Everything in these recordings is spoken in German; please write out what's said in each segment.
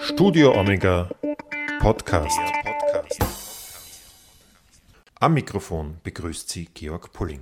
Studio Omega Podcast. Am Mikrofon begrüßt Sie Georg Pulling.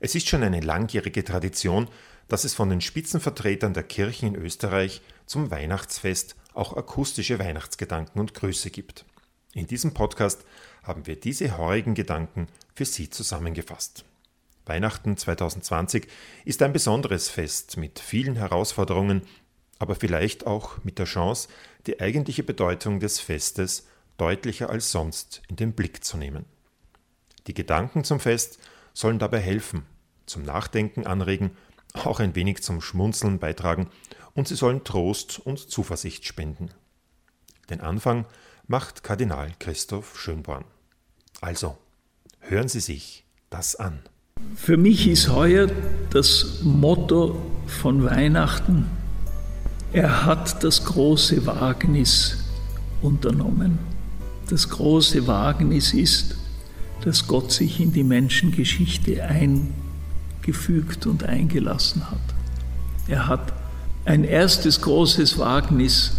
Es ist schon eine langjährige Tradition, dass es von den Spitzenvertretern der Kirchen in Österreich zum Weihnachtsfest auch akustische Weihnachtsgedanken und Grüße gibt. In diesem Podcast haben wir diese heurigen Gedanken für Sie zusammengefasst. Weihnachten 2020 ist ein besonderes Fest mit vielen Herausforderungen, aber vielleicht auch mit der Chance, die eigentliche Bedeutung des Festes deutlicher als sonst in den Blick zu nehmen. Die Gedanken zum Fest sollen dabei helfen, zum Nachdenken anregen, auch ein wenig zum Schmunzeln beitragen und sie sollen Trost und Zuversicht spenden. Den Anfang macht Kardinal Christoph Schönborn. Also, hören Sie sich das an. Für mich ist heuer das Motto von Weihnachten er hat das große Wagnis unternommen. Das große Wagnis ist, dass Gott sich in die Menschengeschichte eingefügt und eingelassen hat. Er hat ein erstes großes Wagnis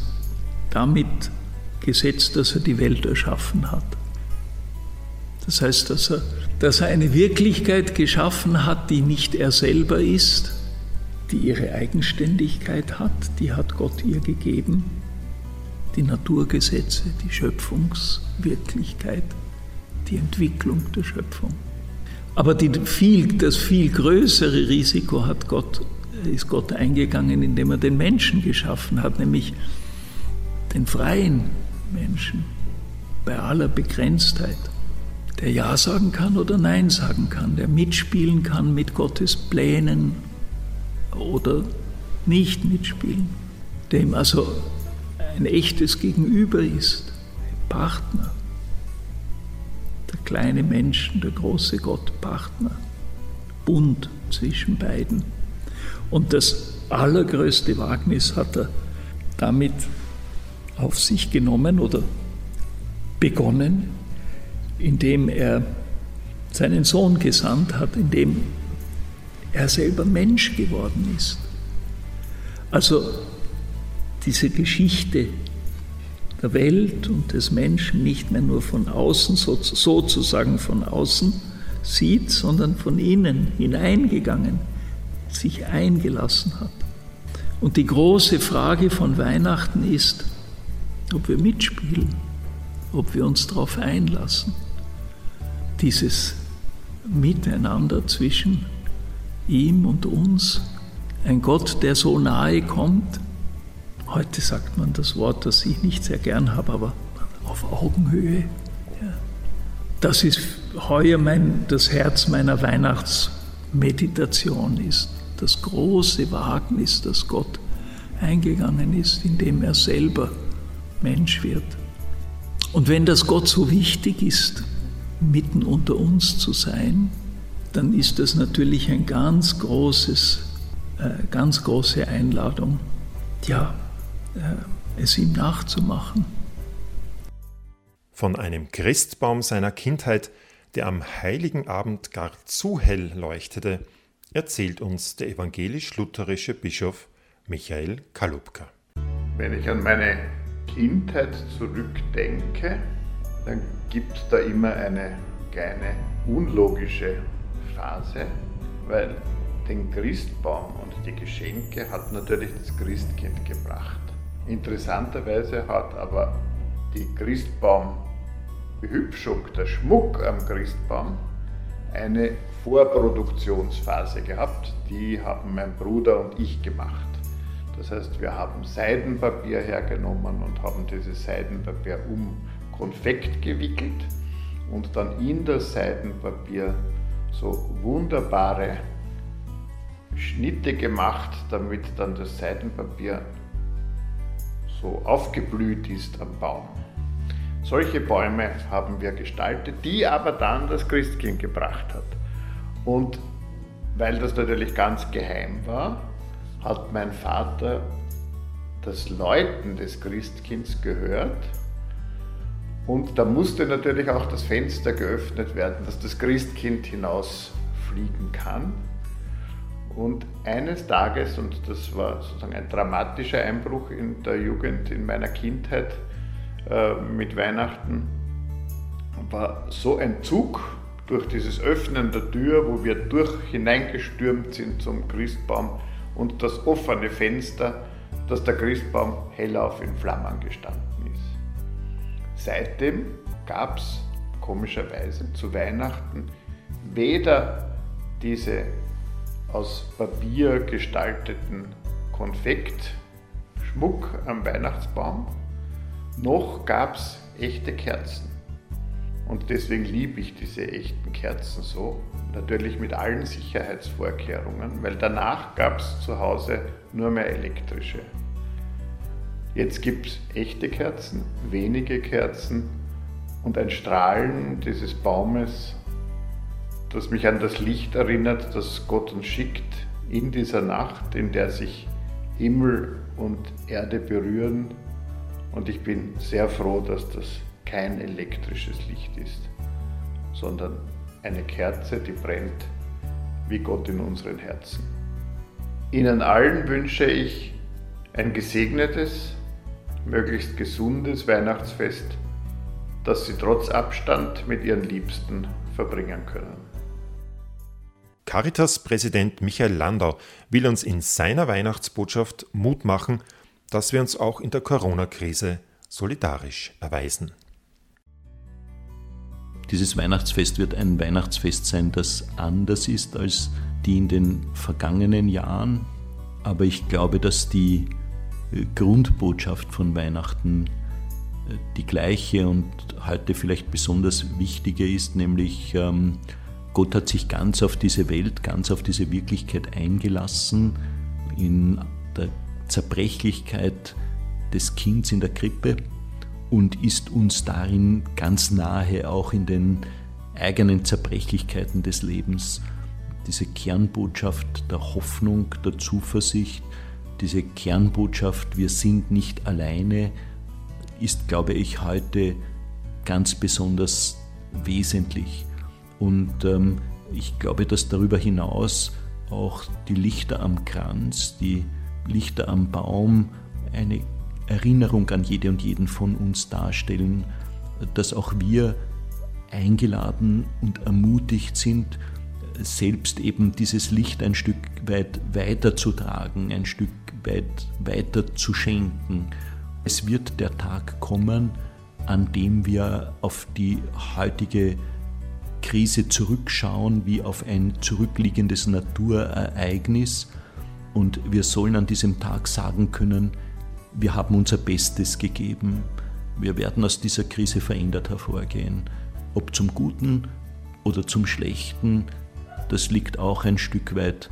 damit gesetzt, dass er die Welt erschaffen hat. Das heißt, dass er, dass er eine Wirklichkeit geschaffen hat, die nicht er selber ist, die ihre Eigenständigkeit hat, die hat Gott ihr gegeben. Die Naturgesetze, die Schöpfungswirklichkeit, die Entwicklung der Schöpfung. Aber die viel, das viel größere Risiko hat Gott, ist Gott eingegangen, indem er den Menschen geschaffen hat, nämlich den freien Menschen bei aller Begrenztheit, der Ja sagen kann oder Nein sagen kann, der mitspielen kann mit Gottes Plänen oder nicht mitspielen, dem also ein echtes Gegenüber ist, ein Partner. Der kleine Menschen, der große Gott, Partner, Bund zwischen beiden. Und das allergrößte Wagnis hat er damit auf sich genommen oder begonnen, indem er seinen Sohn gesandt hat, indem er selber Mensch geworden ist. Also diese Geschichte der Welt und des Menschen nicht mehr nur von außen, sozusagen von außen sieht, sondern von innen hineingegangen, sich eingelassen hat. Und die große Frage von Weihnachten ist, ob wir mitspielen, ob wir uns darauf einlassen. Dieses Miteinander zwischen ihm und uns. Ein Gott, der so nahe kommt. Heute sagt man das Wort, das ich nicht sehr gern habe, aber auf Augenhöhe. Ja. Das ist heuer mein, das Herz meiner Weihnachtsmeditation ist. Das große Wagnis, das Gott eingegangen ist, indem er selber Mensch wird. Und wenn das Gott so wichtig ist, mitten unter uns zu sein, dann ist das natürlich ein ganz großes, äh, ganz große Einladung, ja, äh, es ihm nachzumachen. Von einem Christbaum seiner Kindheit, der am heiligen Abend gar zu hell leuchtete, erzählt uns der evangelisch-lutherische Bischof Michael Kalubka. Wenn ich an meine Kindheit zurückdenke, dann gibt es da immer eine kleine unlogische Phase, weil den Christbaum und die Geschenke hat natürlich das Christkind gebracht. Interessanterweise hat aber die Christbaumbehübschung, der Schmuck am Christbaum, eine Vorproduktionsphase gehabt. Die haben mein Bruder und ich gemacht. Das heißt, wir haben Seidenpapier hergenommen und haben dieses Seidenpapier um Konfekt gewickelt und dann in das Seidenpapier so wunderbare Schnitte gemacht, damit dann das Seidenpapier so aufgeblüht ist am Baum. Solche Bäume haben wir gestaltet, die aber dann das Christkind gebracht hat. Und weil das natürlich ganz geheim war, hat mein Vater das Läuten des Christkinds gehört und da musste natürlich auch das Fenster geöffnet werden, dass das Christkind hinausfliegen kann. Und eines Tages, und das war sozusagen ein dramatischer Einbruch in der Jugend, in meiner Kindheit äh, mit Weihnachten, war so ein Zug durch dieses Öffnen der Tür, wo wir durch hineingestürmt sind zum Christbaum und das offene Fenster, dass der Christbaum hellauf in Flammen gestanden. Seitdem gab es komischerweise zu Weihnachten weder diese aus Papier gestalteten Konfektschmuck am Weihnachtsbaum, noch gab es echte Kerzen. Und deswegen liebe ich diese echten Kerzen so, natürlich mit allen Sicherheitsvorkehrungen, weil danach gab es zu Hause nur mehr elektrische. Jetzt gibt es echte Kerzen, wenige Kerzen und ein Strahlen dieses Baumes, das mich an das Licht erinnert, das Gott uns schickt in dieser Nacht, in der sich Himmel und Erde berühren. Und ich bin sehr froh, dass das kein elektrisches Licht ist, sondern eine Kerze, die brennt wie Gott in unseren Herzen. Ihnen allen wünsche ich ein gesegnetes, möglichst gesundes Weihnachtsfest, das Sie trotz Abstand mit Ihren Liebsten verbringen können. Caritas-Präsident Michael Landau will uns in seiner Weihnachtsbotschaft Mut machen, dass wir uns auch in der Corona-Krise solidarisch erweisen. Dieses Weihnachtsfest wird ein Weihnachtsfest sein, das anders ist als die in den vergangenen Jahren. Aber ich glaube, dass die Grundbotschaft von Weihnachten äh, die gleiche und heute vielleicht besonders wichtige ist, nämlich ähm, Gott hat sich ganz auf diese Welt, ganz auf diese Wirklichkeit eingelassen, in der Zerbrechlichkeit des Kindes in der Krippe und ist uns darin ganz nahe, auch in den eigenen Zerbrechlichkeiten des Lebens. Diese Kernbotschaft der Hoffnung, der Zuversicht, diese Kernbotschaft, wir sind nicht alleine, ist, glaube ich, heute ganz besonders wesentlich. Und ähm, ich glaube, dass darüber hinaus auch die Lichter am Kranz, die Lichter am Baum eine Erinnerung an jede und jeden von uns darstellen, dass auch wir eingeladen und ermutigt sind, selbst eben dieses Licht ein Stück weit weiterzutragen, ein Stück weit weiter zu schenken. Es wird der Tag kommen, an dem wir auf die heutige Krise zurückschauen wie auf ein zurückliegendes Naturereignis und wir sollen an diesem Tag sagen können, wir haben unser Bestes gegeben. Wir werden aus dieser Krise verändert hervorgehen. Ob zum Guten oder zum Schlechten, das liegt auch ein Stück weit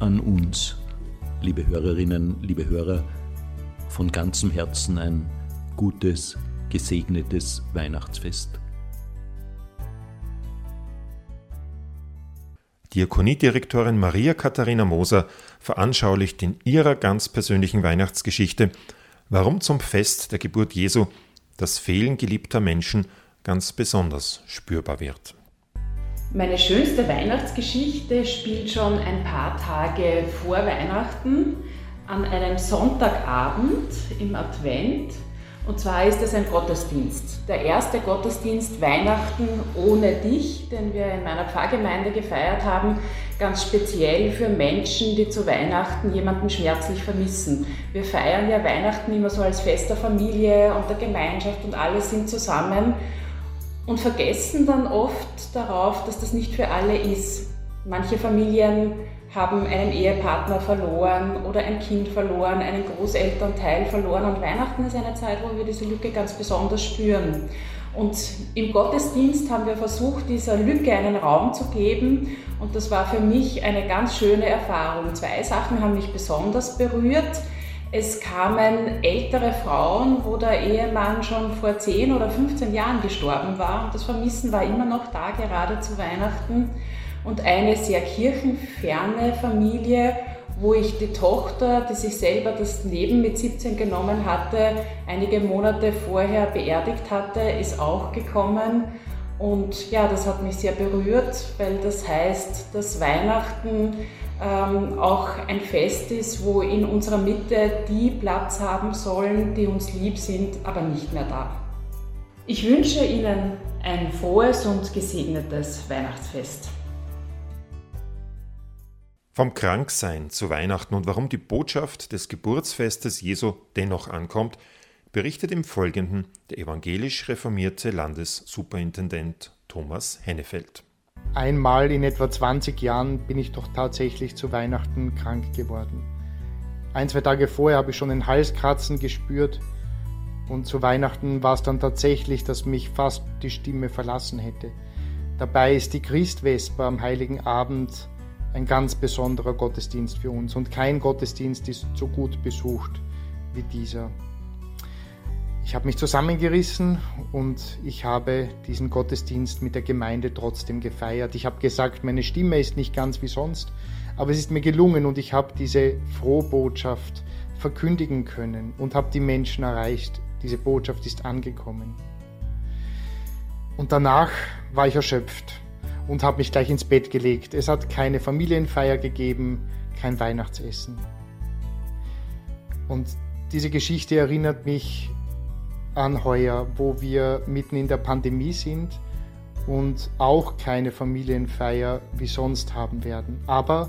an uns. Liebe Hörerinnen, liebe Hörer, von ganzem Herzen ein gutes, gesegnetes Weihnachtsfest. Diakoniedirektorin Maria Katharina Moser veranschaulicht in ihrer ganz persönlichen Weihnachtsgeschichte, warum zum Fest der Geburt Jesu das Fehlen geliebter Menschen ganz besonders spürbar wird. Meine schönste Weihnachtsgeschichte spielt schon ein paar Tage vor Weihnachten an einem Sonntagabend im Advent. Und zwar ist es ein Gottesdienst. Der erste Gottesdienst Weihnachten ohne dich, den wir in meiner Pfarrgemeinde gefeiert haben, ganz speziell für Menschen, die zu Weihnachten jemanden schmerzlich vermissen. Wir feiern ja Weihnachten immer so als Fest der Familie und der Gemeinschaft und alle sind zusammen und vergessen dann oft darauf, dass das nicht für alle ist. Manche Familien haben einen Ehepartner verloren oder ein Kind verloren, einen Großelternteil verloren. Und Weihnachten ist eine Zeit, wo wir diese Lücke ganz besonders spüren. Und im Gottesdienst haben wir versucht, dieser Lücke einen Raum zu geben. Und das war für mich eine ganz schöne Erfahrung. Zwei Sachen haben mich besonders berührt. Es kamen ältere Frauen, wo der Ehemann schon vor 10 oder 15 Jahren gestorben war. Das Vermissen war immer noch da, gerade zu Weihnachten und eine sehr kirchenferne Familie, wo ich die Tochter, die sich selber das Leben mit 17 genommen hatte, einige Monate vorher beerdigt hatte, ist auch gekommen. Und ja, das hat mich sehr berührt, weil das heißt, dass Weihnachten ähm, auch ein Fest ist, wo in unserer Mitte die Platz haben sollen, die uns lieb sind, aber nicht mehr da. Ich wünsche Ihnen ein frohes und gesegnetes Weihnachtsfest. Vom Kranksein zu Weihnachten und warum die Botschaft des Geburtsfestes Jesu dennoch ankommt, berichtet im Folgenden der evangelisch reformierte Landessuperintendent Thomas Hennefeld. Einmal in etwa 20 Jahren bin ich doch tatsächlich zu Weihnachten krank geworden. Ein, zwei Tage vorher habe ich schon ein Halskratzen gespürt und zu Weihnachten war es dann tatsächlich, dass mich fast die Stimme verlassen hätte. Dabei ist die Christvesper am heiligen Abend ein ganz besonderer Gottesdienst für uns und kein Gottesdienst ist so gut besucht wie dieser. Ich habe mich zusammengerissen und ich habe diesen Gottesdienst mit der Gemeinde trotzdem gefeiert. Ich habe gesagt, meine Stimme ist nicht ganz wie sonst, aber es ist mir gelungen und ich habe diese Frohbotschaft verkündigen können und habe die Menschen erreicht. Diese Botschaft ist angekommen. Und danach war ich erschöpft und habe mich gleich ins Bett gelegt. Es hat keine Familienfeier gegeben, kein Weihnachtsessen. Und diese Geschichte erinnert mich an heuer, wo wir mitten in der Pandemie sind und auch keine Familienfeier wie sonst haben werden. Aber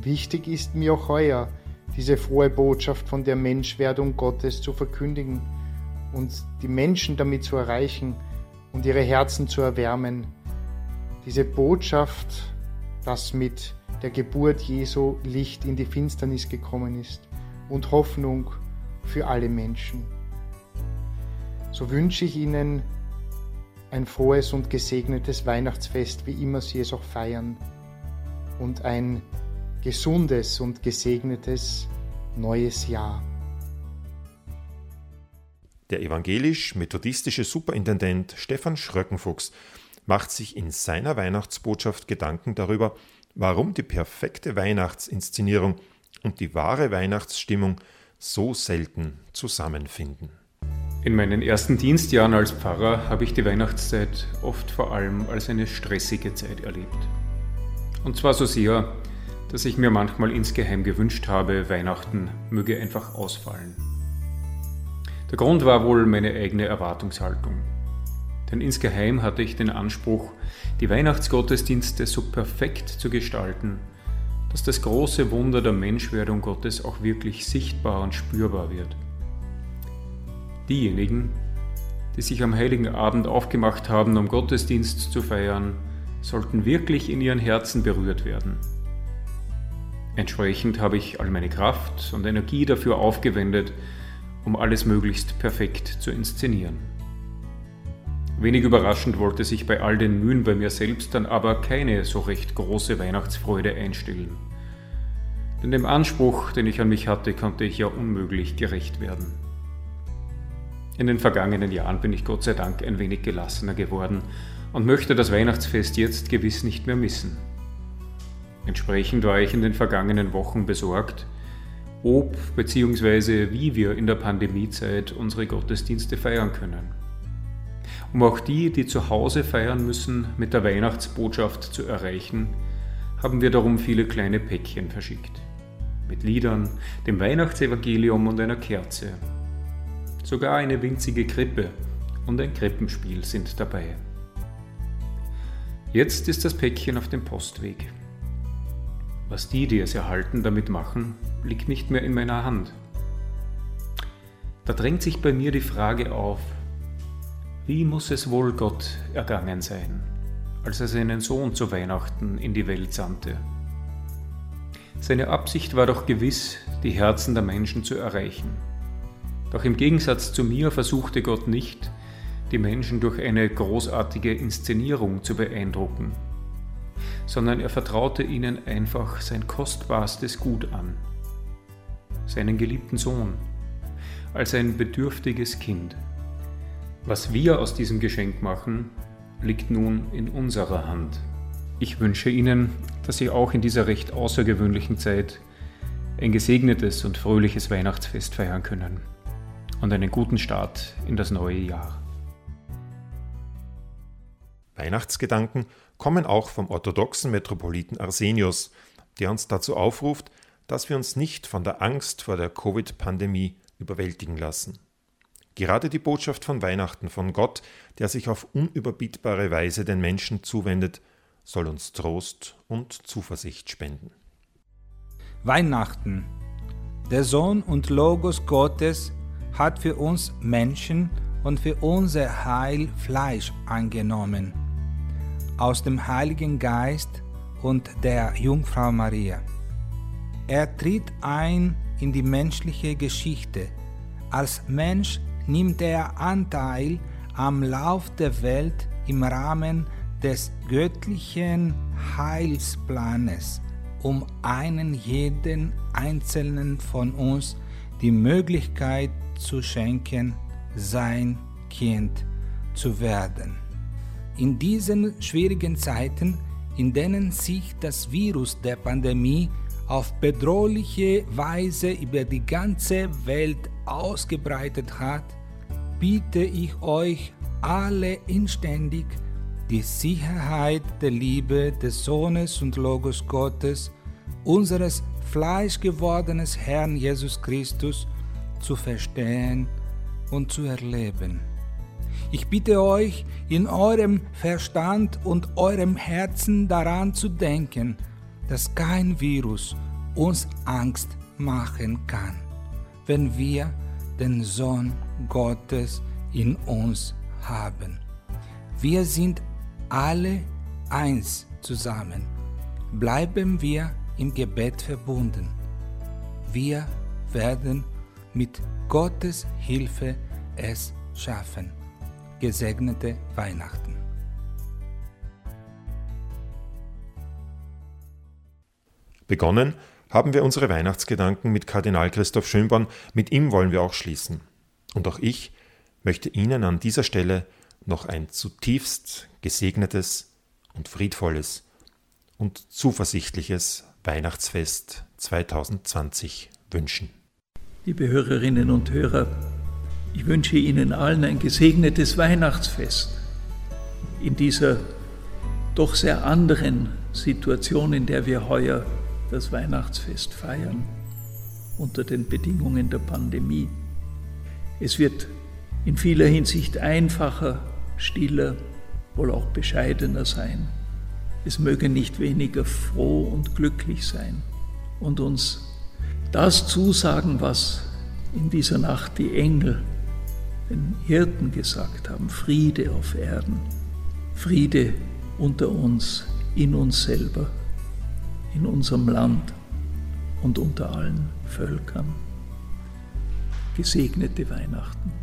wichtig ist mir auch heuer, diese frohe Botschaft von der Menschwerdung Gottes zu verkündigen und die Menschen damit zu erreichen und ihre Herzen zu erwärmen. Diese Botschaft, dass mit der Geburt Jesu Licht in die Finsternis gekommen ist und Hoffnung für alle Menschen so wünsche ich Ihnen ein frohes und gesegnetes Weihnachtsfest, wie immer Sie es auch feiern, und ein gesundes und gesegnetes neues Jahr. Der evangelisch-methodistische Superintendent Stefan Schröckenfuchs macht sich in seiner Weihnachtsbotschaft Gedanken darüber, warum die perfekte Weihnachtsinszenierung und die wahre Weihnachtsstimmung so selten zusammenfinden. In meinen ersten Dienstjahren als Pfarrer habe ich die Weihnachtszeit oft vor allem als eine stressige Zeit erlebt. Und zwar so sehr, dass ich mir manchmal insgeheim gewünscht habe, Weihnachten möge einfach ausfallen. Der Grund war wohl meine eigene Erwartungshaltung. Denn insgeheim hatte ich den Anspruch, die Weihnachtsgottesdienste so perfekt zu gestalten, dass das große Wunder der Menschwerdung Gottes auch wirklich sichtbar und spürbar wird. Diejenigen, die sich am heiligen Abend aufgemacht haben, um Gottesdienst zu feiern, sollten wirklich in ihren Herzen berührt werden. Entsprechend habe ich all meine Kraft und Energie dafür aufgewendet, um alles möglichst perfekt zu inszenieren. Wenig überraschend wollte sich bei all den Mühen bei mir selbst dann aber keine so recht große Weihnachtsfreude einstellen. Denn dem Anspruch, den ich an mich hatte, konnte ich ja unmöglich gerecht werden. In den vergangenen Jahren bin ich Gott sei Dank ein wenig gelassener geworden und möchte das Weihnachtsfest jetzt gewiss nicht mehr missen. Entsprechend war ich in den vergangenen Wochen besorgt, ob bzw. wie wir in der Pandemiezeit unsere Gottesdienste feiern können. Um auch die, die zu Hause feiern müssen, mit der Weihnachtsbotschaft zu erreichen, haben wir darum viele kleine Päckchen verschickt. Mit Liedern, dem Weihnachtsevangelium und einer Kerze, Sogar eine winzige Krippe und ein Krippenspiel sind dabei. Jetzt ist das Päckchen auf dem Postweg. Was die, die es erhalten, damit machen, liegt nicht mehr in meiner Hand. Da drängt sich bei mir die Frage auf, wie muss es wohl Gott ergangen sein, als er seinen Sohn zu Weihnachten in die Welt sandte? Seine Absicht war doch gewiss, die Herzen der Menschen zu erreichen doch im Gegensatz zu mir versuchte Gott nicht, die Menschen durch eine großartige Inszenierung zu beeindrucken, sondern er vertraute ihnen einfach sein kostbarstes Gut an, seinen geliebten Sohn, als ein bedürftiges Kind. Was wir aus diesem Geschenk machen, liegt nun in unserer Hand. Ich wünsche Ihnen, dass Sie auch in dieser recht außergewöhnlichen Zeit ein gesegnetes und fröhliches Weihnachtsfest feiern können und einen guten Start in das neue Jahr. Weihnachtsgedanken kommen auch vom orthodoxen Metropoliten Arsenius, der uns dazu aufruft, dass wir uns nicht von der Angst vor der Covid-Pandemie überwältigen lassen. Gerade die Botschaft von Weihnachten von Gott, der sich auf unüberbietbare Weise den Menschen zuwendet, soll uns Trost und Zuversicht spenden. Weihnachten. Der Sohn und Logos Gottes hat für uns Menschen und für unser Heil Fleisch angenommen. Aus dem Heiligen Geist und der Jungfrau Maria. Er tritt ein in die menschliche Geschichte. Als Mensch nimmt er Anteil am Lauf der Welt im Rahmen des göttlichen Heilsplanes, um einen jeden einzelnen von uns die Möglichkeit zu schenken, sein Kind zu werden. In diesen schwierigen Zeiten, in denen sich das Virus der Pandemie auf bedrohliche Weise über die ganze Welt ausgebreitet hat, biete ich euch alle inständig, die Sicherheit der Liebe des Sohnes und Logos Gottes, unseres fleischgewordenen Herrn Jesus Christus, zu verstehen und zu erleben. Ich bitte euch, in eurem Verstand und eurem Herzen daran zu denken, dass kein Virus uns Angst machen kann, wenn wir den Sohn Gottes in uns haben. Wir sind alle eins zusammen. Bleiben wir im Gebet verbunden. Wir werden mit Gottes Hilfe es schaffen. Gesegnete Weihnachten. Begonnen haben wir unsere Weihnachtsgedanken mit Kardinal Christoph Schönborn, mit ihm wollen wir auch schließen. Und auch ich möchte Ihnen an dieser Stelle noch ein zutiefst gesegnetes und friedvolles und zuversichtliches Weihnachtsfest 2020 wünschen. Liebe Hörerinnen und Hörer, ich wünsche Ihnen allen ein gesegnetes Weihnachtsfest in dieser doch sehr anderen Situation, in der wir heuer das Weihnachtsfest feiern, unter den Bedingungen der Pandemie. Es wird in vieler Hinsicht einfacher, stiller, wohl auch bescheidener sein. Es möge nicht weniger froh und glücklich sein und uns das zusagen, was in dieser Nacht die Engel den Hirten gesagt haben, Friede auf Erden, Friede unter uns, in uns selber, in unserem Land und unter allen Völkern. Gesegnete Weihnachten.